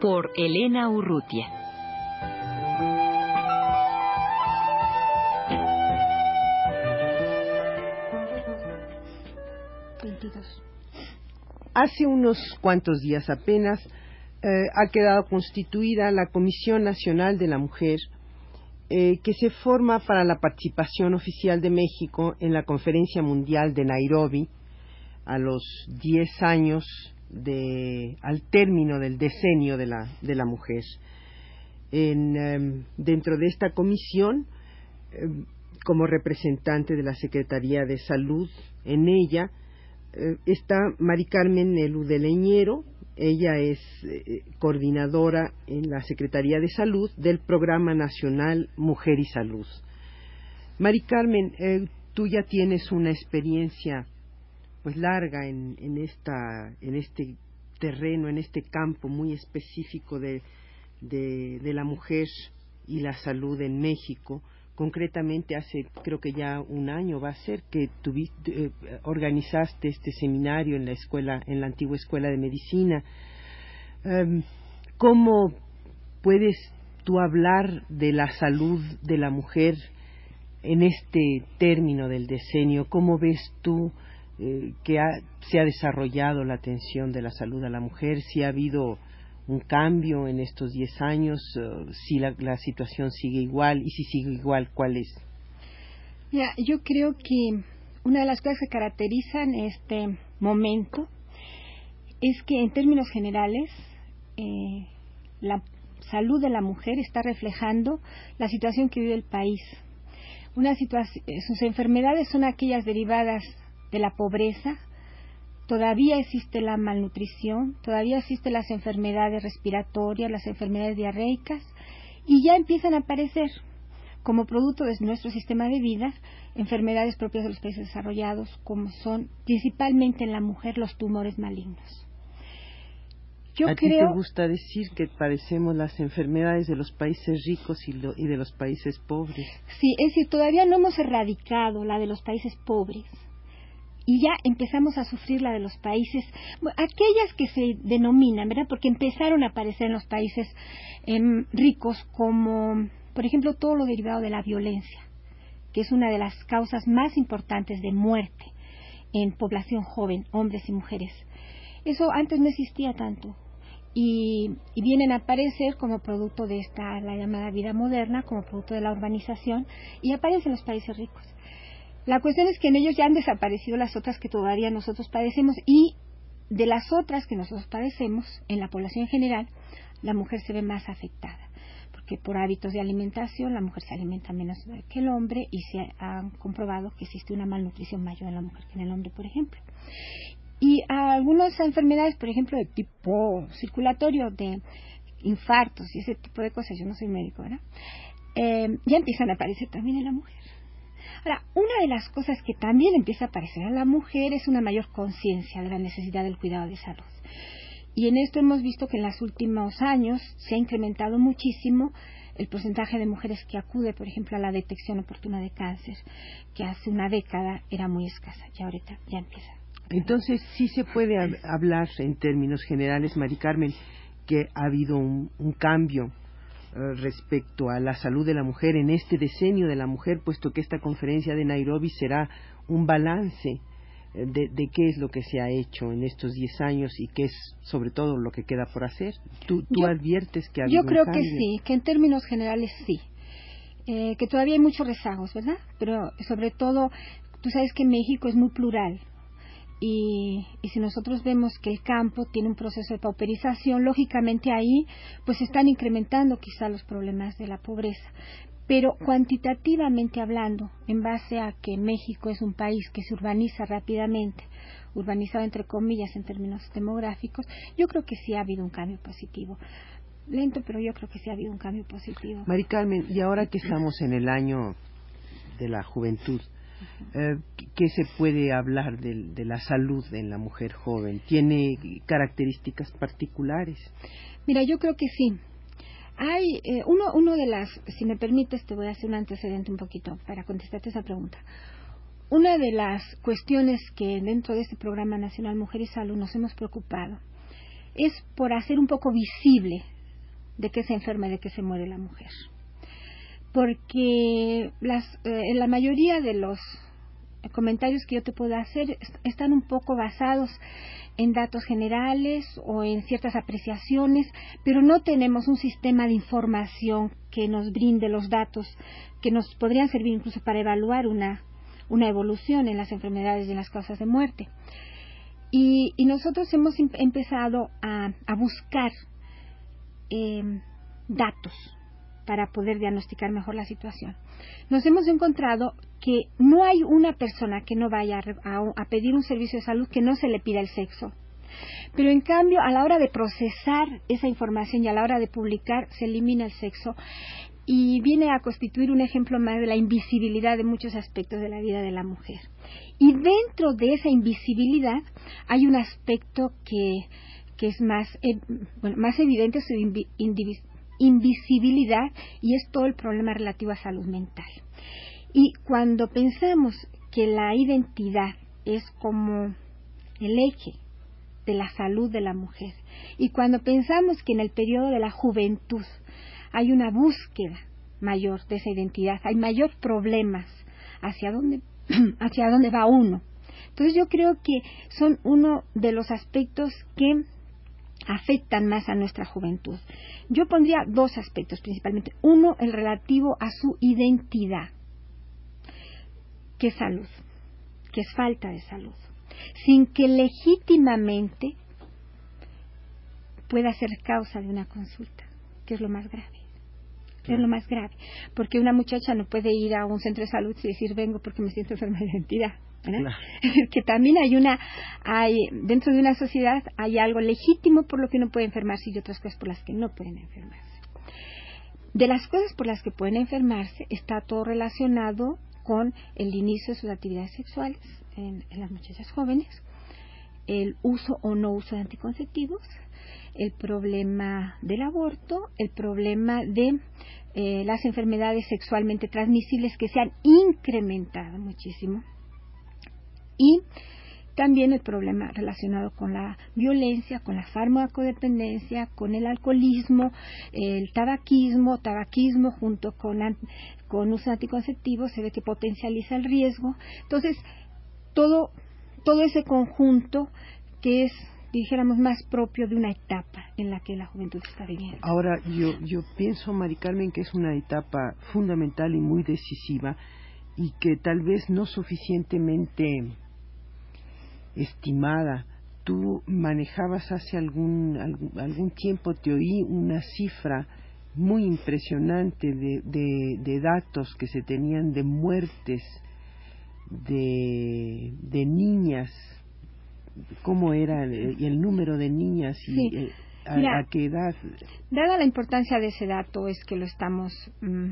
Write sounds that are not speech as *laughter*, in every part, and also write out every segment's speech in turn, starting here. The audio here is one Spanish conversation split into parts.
Por Elena Urrutia. Hace unos cuantos días apenas eh, ha quedado constituida la Comisión Nacional de la Mujer eh, que se forma para la participación oficial de México en la Conferencia Mundial de Nairobi a los 10 años de, al término del decenio de la, de la mujer. En, em, dentro de esta comisión, em, como representante de la Secretaría de Salud, en ella eh, está Mari Carmen Eludeleñero, ella es eh, coordinadora en la Secretaría de Salud del Programa Nacional Mujer y Salud. Mari Carmen, eh, tú ya tienes una experiencia pues larga en, en, esta, en este terreno, en este campo muy específico de, de la mujer y la salud en México. Concretamente hace creo que ya un año va a ser que tuviste, eh, organizaste este seminario en la escuela en la antigua escuela de medicina. Em, cómo puedes tú hablar de la salud de la mujer en este término del decenio cómo ves tú eh, que se ha desarrollado la atención de la salud a la mujer si ha habido un cambio en estos 10 años? Eh, si la, situación sigue igual y si sigue igual, ¿cuál es? Ya, yo creo que una de las cosas que caracterizan este momento es que en términos generales eh, la salud de la mujer está reflejando la situación que vive el país. Una sus enfermedades son aquellas derivadas de la pobreza, todavía existe la malnutrición, todavía existen las enfermedades respiratorias, las enfermedades diarreicas, y ya empiezan a aparecer como producto de nuestro sistema de vida enfermedades propias de los países desarrollados, como son principalmente en la mujer los tumores malignos. Yo ¿A ti te gusta decir que padecemos las enfermedades de los países ricos y, y de los países pobres? Sí, es decir, todavía no hemos erradicado la de los países pobres y ya empezamos a sufrir la de los países, aquellas que se denominan, ¿verdad? Porque empezaron a aparecer en los países em, ricos como, por ejemplo, todo lo derivado de la violencia, que es una de las causas más importantes de muerte en población joven, hombres y mujeres. Eso antes no existía tanto. Y, vienen a aparecer como producto de esta, la llamada vida moderna, como producto de la urbanización, y aparecen en los países ricos. La cuestión es que en ellos ya han desaparecido las otras que todavía nosotros padecemos y de las otras que nosotros padecemos, en la población en general, la mujer se ve más afectada, porque por hábitos de alimentación la mujer se alimenta menos que el hombre y se ha comprobado que existe una malnutrición mayor en la mujer que en el hombre, por ejemplo. Y algunas enfermedades, por ejemplo, de tipo circulatorio, de infartos y ese tipo de cosas, yo no soy médico, ¿verdad? Eh, ya empiezan a aparecer también en la mujer. Ahora, una de las cosas que también empieza a aparecer a la mujer es una mayor conciencia de la necesidad del cuidado de salud. Y en esto hemos visto que en los últimos años se ha incrementado muchísimo el porcentaje de mujeres que acude, por ejemplo, a la detección oportuna de cáncer, que hace una década era muy escasa y ahorita ya empieza. Entonces, sí se puede hablar en términos generales, Mari Carmen, que ha habido un cambio eh, respecto a la salud de la mujer en este decenio de la mujer, puesto que esta conferencia de Nairobi será un balance eh, de, qué es lo que se ha hecho en estos 10 años y qué es sobre todo lo que queda por hacer. ¿Tú, adviertes que ha Yo creo que sí, que en términos generales sí. Eh, que todavía hay muchos rezagos, ¿verdad? Pero sobre todo, tú sabes que México es muy plural. Y, si nosotros vemos que el campo tiene un proceso de pauperización, lógicamente ahí pues están incrementando quizá los problemas de la pobreza. pero cuantitativamente hablando, en base a que México es un país que se urbaniza rápidamente, urbanizado entre comillas en términos demográficos, yo creo que sí ha habido un cambio positivo. Lento, pero yo creo que sí ha habido un cambio positivo. Mari Carmen, y ahora que estamos en el año de la juventud, eh, ¿qué se puede hablar de, la salud en la mujer joven? ¿Tiene características particulares? Mira, yo creo que sí. Hay eh, uno, uno de las, si me permites, te voy a hacer un antecedente un poquito para contestarte esa pregunta. Una de las cuestiones que dentro de este programa nacional Mujer y Salud nos hemos preocupado es por hacer un poco visible de qué se enferma y de qué se muere la mujer. Porque las, eh, la mayoría de los comentarios que yo te puedo hacer están un poco basados en datos generales o en ciertas apreciaciones, pero no tenemos un sistema de información que nos brinde los datos que nos podrían servir incluso para evaluar una, una evolución en las enfermedades y en las causas de muerte. Y, nosotros hemos em, empezado a, buscar em, datos para poder diagnosticar mejor la situación. Nos hemos encontrado que no hay una persona que no vaya a, pedir un servicio de salud que no se le pida el sexo. Pero en cambio, a la hora de procesar esa información y a la hora de publicar, se elimina el sexo y viene a constituir un ejemplo más de la invisibilidad de muchos aspectos de la vida de la mujer. Y dentro de esa invisibilidad hay un aspecto que, es más, eh, más evidente su invisibilidad y es todo el problema relativo a salud mental. Y cuando pensamos que la identidad es como el eje de la salud de la mujer y cuando pensamos que en el periodo de la juventud hay una búsqueda mayor de esa identidad, hay mayor problemas hacia dónde *clears throat* hacia dónde va uno. Entonces yo creo que son uno de los aspectos que afectan más a nuestra juventud. Yo pondría dos aspectos principalmente. Uno, el relativo a su identidad, que es salud, que es falta de salud, sin que legítimamente pueda ser causa de una consulta, que es lo más grave. Es lo más grave, porque una muchacha no puede ir a un centro de salud y decir vengo porque me siento enferma de identidad *laughs* que también hay una, hay, dentro de una sociedad hay algo legítimo por lo que uno puede enfermarse y otras cosas por las que no pueden enfermarse. De las cosas por las que pueden enfermarse está todo relacionado con el inicio de sus actividades sexuales en, las muchachas jóvenes, el uso o no uso de anticonceptivos, el problema del aborto, el problema de eh, las enfermedades sexualmente transmisibles que se han incrementado muchísimo y también el problema relacionado con la violencia, con la farmacodependencia, con el alcoholismo, el tabaquismo, tabaquismo junto con, con uso anticonceptivo se ve que potencializa el riesgo. Entonces, todo, todo ese conjunto que es dijéramos más propio de una etapa en la que la juventud está viviendo. Ahora, yo, yo pienso, Mari Carmen, que es una etapa fundamental y muy decisiva y que tal vez no suficientemente estimada. Tú manejabas hace algún, algún, tiempo, te oí una cifra muy impresionante de, de, datos que se tenían de muertes de, de niñas, cómo era el, número de niñas y eh, a, qué edad. Dada la importancia de ese dato, es que lo estamos mm,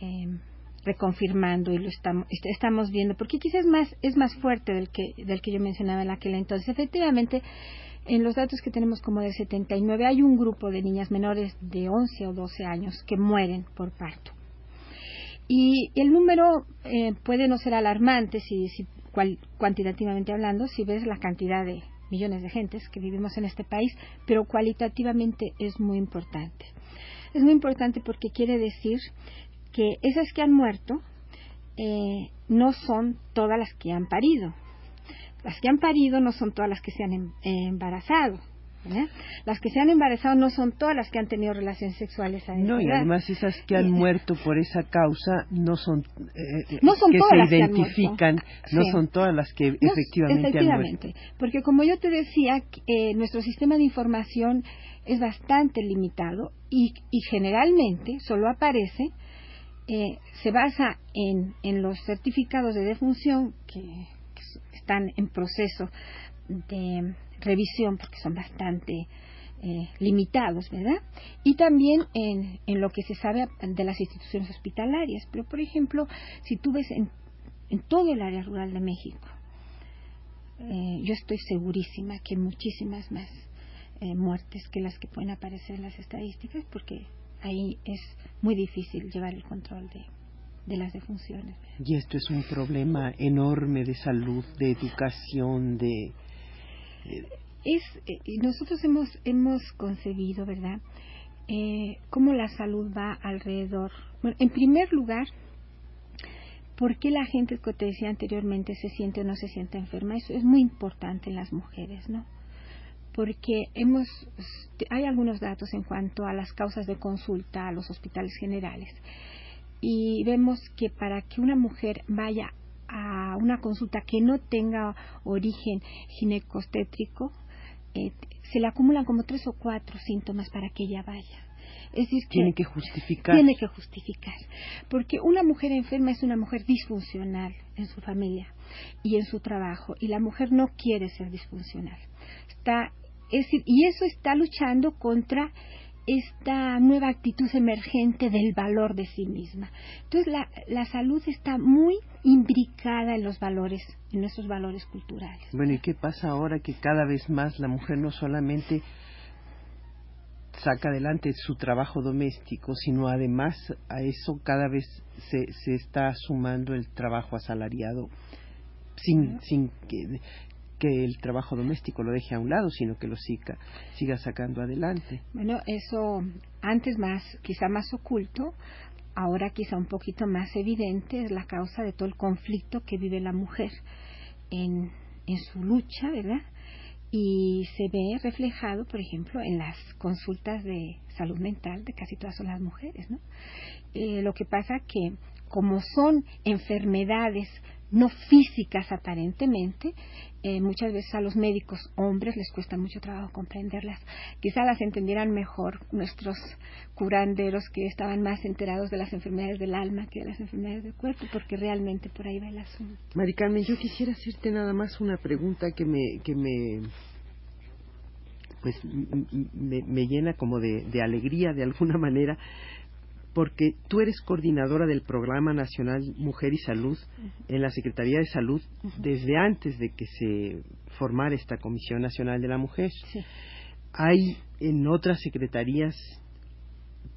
eh, reconfirmando y lo estamos, estamos viendo, porque quizás es más, es más fuerte del que, del que yo mencionaba en aquel entonces. Efectivamente, en los datos que tenemos como de 79 hay un grupo de niñas menores de 11 o 12 años que mueren por parto. Y el número eh, puede no ser alarmante si, si cuantitativamente hablando, si ves la cantidad de millones de gentes que vivimos en este país, pero cualitativamente es muy importante. Es muy importante porque quiere decir que esas que han muerto eh, no son todas las que han parido. Las que han parido no son todas las que se han em, embarazado. Las que se han embarazado no son todas las que han tenido relaciones sexuales a No, y además esas que han muerto por esa causa no son, eh, no son que todas se identifican, no son todas las que efectivamente, han muerto. Porque como yo te decía, eh, nuestro sistema de información es bastante limitado y, y generalmente solo aparece eh, se basa en, en, los certificados de defunción que, están en proceso de revisión porque son bastante eh, limitados, ¿verdad? Y también en, en, lo que se sabe de las instituciones hospitalarias. Pero, por ejemplo, si tú ves en, en todo el área rural de México, eh, yo estoy segurísima que muchísimas más eh, muertes que las que pueden aparecer en las estadísticas, porque ahí es muy difícil llevar el control de, de las defunciones. Y esto es un problema enorme de salud, de educación, de... Es, eh, nosotros hemos, hemos concebido, ¿verdad?, eh, cómo la salud va alrededor. Bueno, en primer lugar, ¿por qué la gente, como te decía anteriormente, se siente o no se siente enferma? Eso es muy importante en las mujeres, ¿no? Porque hemos, hay algunos datos en cuanto a las causas de consulta a los hospitales generales y vemos que para que una mujer vaya a una consulta que no tenga origen ginecostétrico, eh, se le acumulan como tres o cuatro síntomas para que ella vaya. Es decir, tiene que justificar. Tiene que justificar. Porque una mujer enferma es una mujer disfuncional en su familia y en su trabajo. Y la mujer no quiere ser disfuncional. Está, es y eso está luchando contra esta nueva actitud emergente del valor de sí misma. Entonces la, la salud está muy imbricada en los valores, en nuestros valores culturales. Bueno, ¿y qué pasa ahora que cada vez más la mujer no solamente saca adelante su trabajo doméstico, sino además a eso cada vez se, se está sumando el trabajo asalariado sin, sin que, que el trabajo doméstico lo deje a un lado, sino que lo siga, siga sacando adelante. Bueno, eso antes más, quizá más oculto, ahora quizá un poquito más evidente, es la causa de todo el conflicto que vive la mujer en, en su lucha, ¿verdad? Y se ve reflejado, por ejemplo, en las consultas de salud mental de casi todas las mujeres, ¿no? Eh, lo que pasa que como son enfermedades no físicas aparentemente, eh, muchas veces a los médicos hombres les cuesta mucho trabajo comprenderlas. Quizá las entendieran mejor nuestros curanderos que estaban más enterados de las enfermedades del alma que de las enfermedades del cuerpo, porque realmente por ahí va el asunto. Mari yo quisiera hacerte nada más una pregunta que me, que me pues me, llena como de alegría de alguna *laughs* manera porque tú eres coordinadora del Programa Nacional Mujer y Salud en la Secretaría de Salud desde antes de que se formara esta Comisión Nacional de la Mujer. ¿Hay en otras secretarías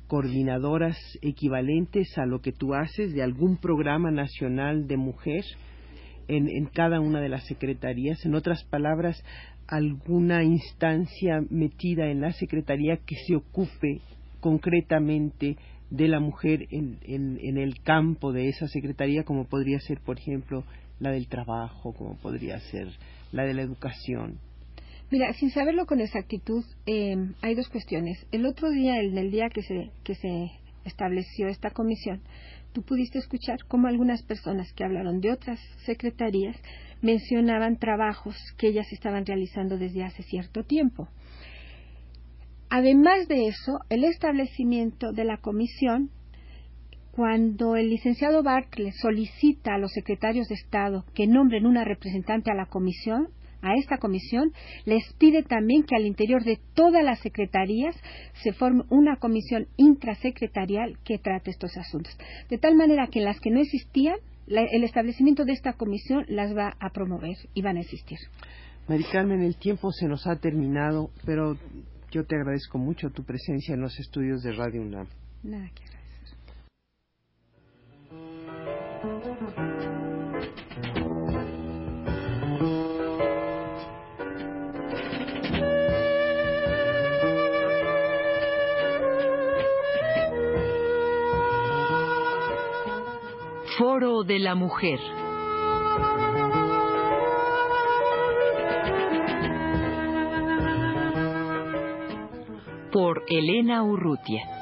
coordinadoras equivalentes a lo que tú haces de algún programa nacional de mujer en, en cada una de las secretarías? En otras palabras, alguna instancia metida en la secretaría que se ocupe concretamente de la mujer en, en, el campo de esa secretaría, como podría ser, por ejemplo, la del trabajo, como podría ser la de la educación. Mira, sin saberlo con exactitud, eh, hay dos cuestiones. El otro día, en el día que se, que se estableció esta comisión, tú pudiste escuchar cómo algunas personas que hablaron de otras secretarías mencionaban trabajos que ellas estaban realizando desde hace cierto tiempo. Además de eso, el establecimiento de la comisión, cuando el licenciado Bartlett solicita a los secretarios de Estado que nombren una representante a la comisión, a esta comisión, les pide también que al interior de todas las secretarías se forme una comisión intrasecretarial que trate estos asuntos. De tal manera que las que no existían, el establecimiento de esta comisión las va a promover y van a existir. Mari Carmen, el tiempo se nos ha terminado, pero yo te agradezco mucho tu presencia en los estudios de Radio UNAM. Nada que agradecer. Foro de la Mujer. Por Elena Urrutia.